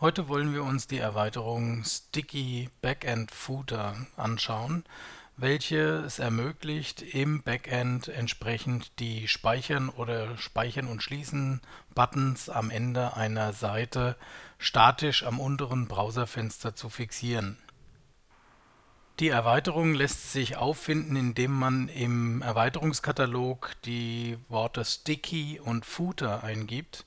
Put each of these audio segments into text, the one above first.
Heute wollen wir uns die Erweiterung Sticky Backend Footer anschauen, welche es ermöglicht, im Backend entsprechend die Speichern oder Speichern und Schließen Buttons am Ende einer Seite statisch am unteren Browserfenster zu fixieren. Die Erweiterung lässt sich auffinden, indem man im Erweiterungskatalog die Worte Sticky und Footer eingibt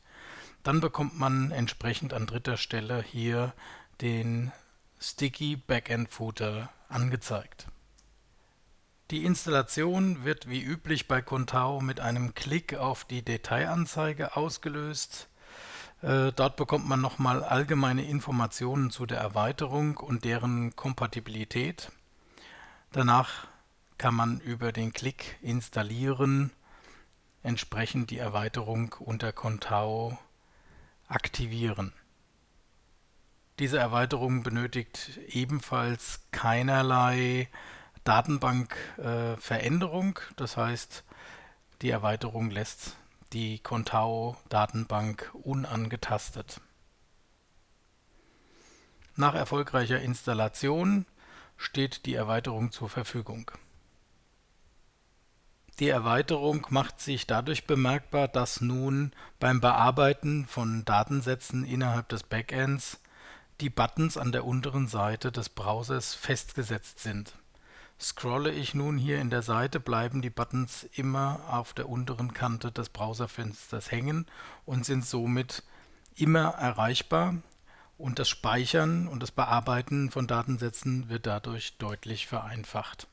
dann bekommt man entsprechend an dritter Stelle hier den Sticky Backend Footer angezeigt. Die Installation wird wie üblich bei Contao mit einem Klick auf die Detailanzeige ausgelöst. Äh, dort bekommt man nochmal allgemeine Informationen zu der Erweiterung und deren Kompatibilität. Danach kann man über den Klick Installieren entsprechend die Erweiterung unter Contao aktivieren. Diese Erweiterung benötigt ebenfalls keinerlei Datenbankveränderung, äh, das heißt, die Erweiterung lässt die Contao-Datenbank unangetastet. Nach erfolgreicher Installation steht die Erweiterung zur Verfügung. Die Erweiterung macht sich dadurch bemerkbar, dass nun beim Bearbeiten von Datensätzen innerhalb des Backends die Buttons an der unteren Seite des Browsers festgesetzt sind. Scrolle ich nun hier in der Seite, bleiben die Buttons immer auf der unteren Kante des Browserfensters hängen und sind somit immer erreichbar und das Speichern und das Bearbeiten von Datensätzen wird dadurch deutlich vereinfacht